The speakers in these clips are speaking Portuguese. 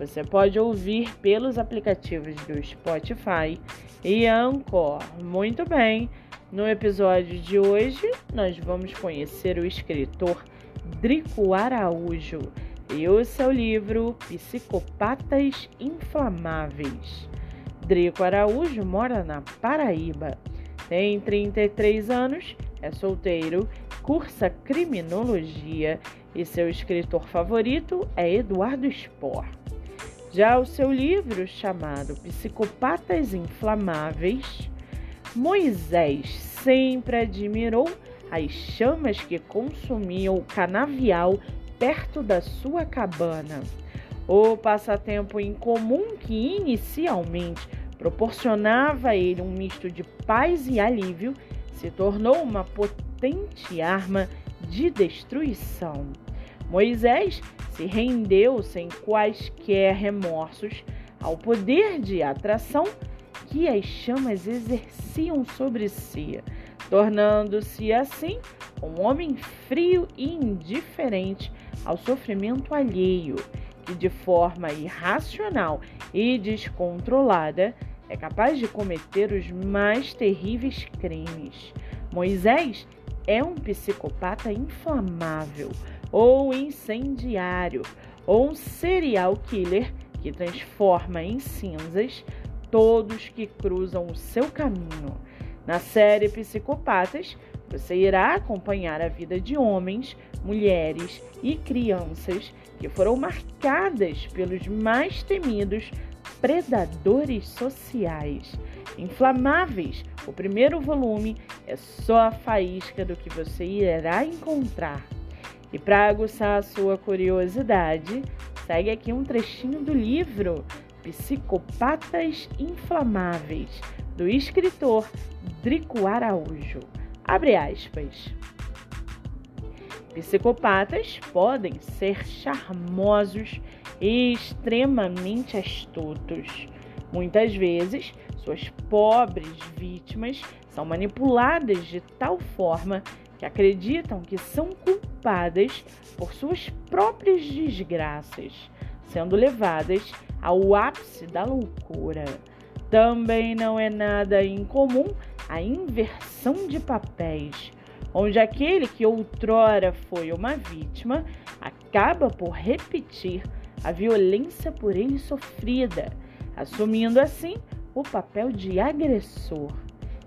você pode ouvir pelos aplicativos do Spotify e Anchor. Muito bem, no episódio de hoje nós vamos conhecer o escritor Drico Araújo e o seu livro Psicopatas Inflamáveis. Drico Araújo mora na Paraíba, tem 33 anos, é solteiro, cursa criminologia e seu escritor favorito é Eduardo Spohr. Já o seu livro, chamado Psicopatas Inflamáveis, Moisés sempre admirou as chamas que consumiam o canavial perto da sua cabana. O passatempo incomum que inicialmente proporcionava a ele um misto de paz e alívio se tornou uma potente arma de destruição. Moisés se rendeu sem quaisquer remorsos ao poder de atração que as chamas exerciam sobre si, tornando-se assim um homem frio e indiferente ao sofrimento alheio, que de forma irracional e descontrolada é capaz de cometer os mais terríveis crimes. Moisés é um psicopata inflamável ou incendiário ou um serial killer que transforma em cinzas todos que cruzam o seu caminho. Na série Psicopatas, você irá acompanhar a vida de homens, mulheres e crianças que foram marcadas pelos mais temidos predadores sociais. Inflamáveis, o primeiro volume é só a faísca do que você irá encontrar. E para aguçar a sua curiosidade, segue aqui um trechinho do livro Psicopatas Inflamáveis, do escritor Drico Araújo. Abre aspas. Psicopatas podem ser charmosos e extremamente astutos. Muitas vezes, suas pobres vítimas são manipuladas de tal forma que acreditam que são culpadas por suas próprias desgraças, sendo levadas ao ápice da loucura. Também não é nada incomum a inversão de papéis, onde aquele que outrora foi uma vítima acaba por repetir a violência por ele sofrida, assumindo assim o papel de agressor.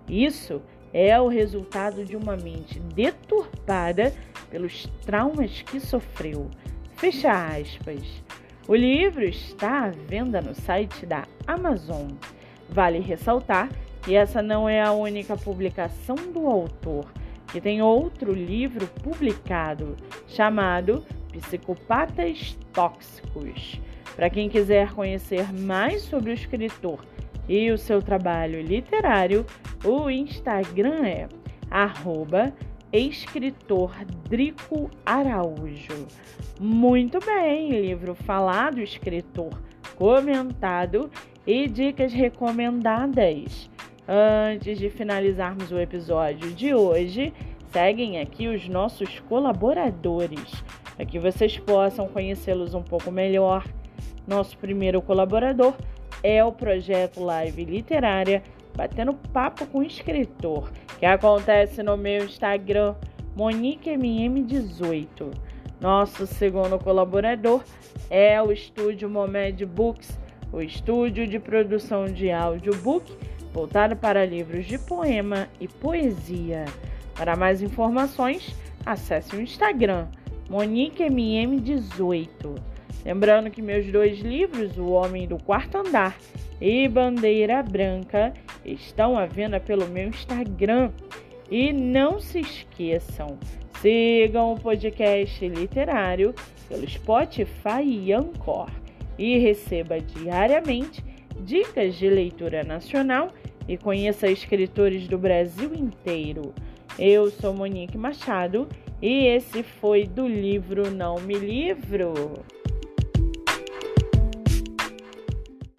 Isso é o resultado de uma mente deturpada pelos traumas que sofreu. Fecha aspas. O livro está à venda no site da Amazon. Vale ressaltar que essa não é a única publicação do autor, que tem outro livro publicado chamado Psicopatas Tóxicos. Para quem quiser conhecer mais sobre o escritor e o seu trabalho literário, o Instagram é arroba escritor Drico Araújo. Muito bem, livro falado, escritor comentado e dicas recomendadas. Antes de finalizarmos o episódio de hoje, seguem aqui os nossos colaboradores para que vocês possam conhecê-los um pouco melhor. Nosso primeiro colaborador é o projeto Live Literária Batendo Papo com o Escritor, que acontece no meu Instagram, MoniqueMM18. Nosso segundo colaborador é o estúdio Momed Books, o estúdio de produção de audiobook voltado para livros de poema e poesia. Para mais informações, acesse o Instagram MoniqueMM18. Lembrando que meus dois livros, O Homem do Quarto Andar e Bandeira Branca, estão à venda pelo meu Instagram. E não se esqueçam, sigam o podcast literário pelo Spotify e Anchor. e receba diariamente dicas de leitura nacional e conheça escritores do Brasil inteiro. Eu sou Monique Machado e esse foi do livro Não Me Livro.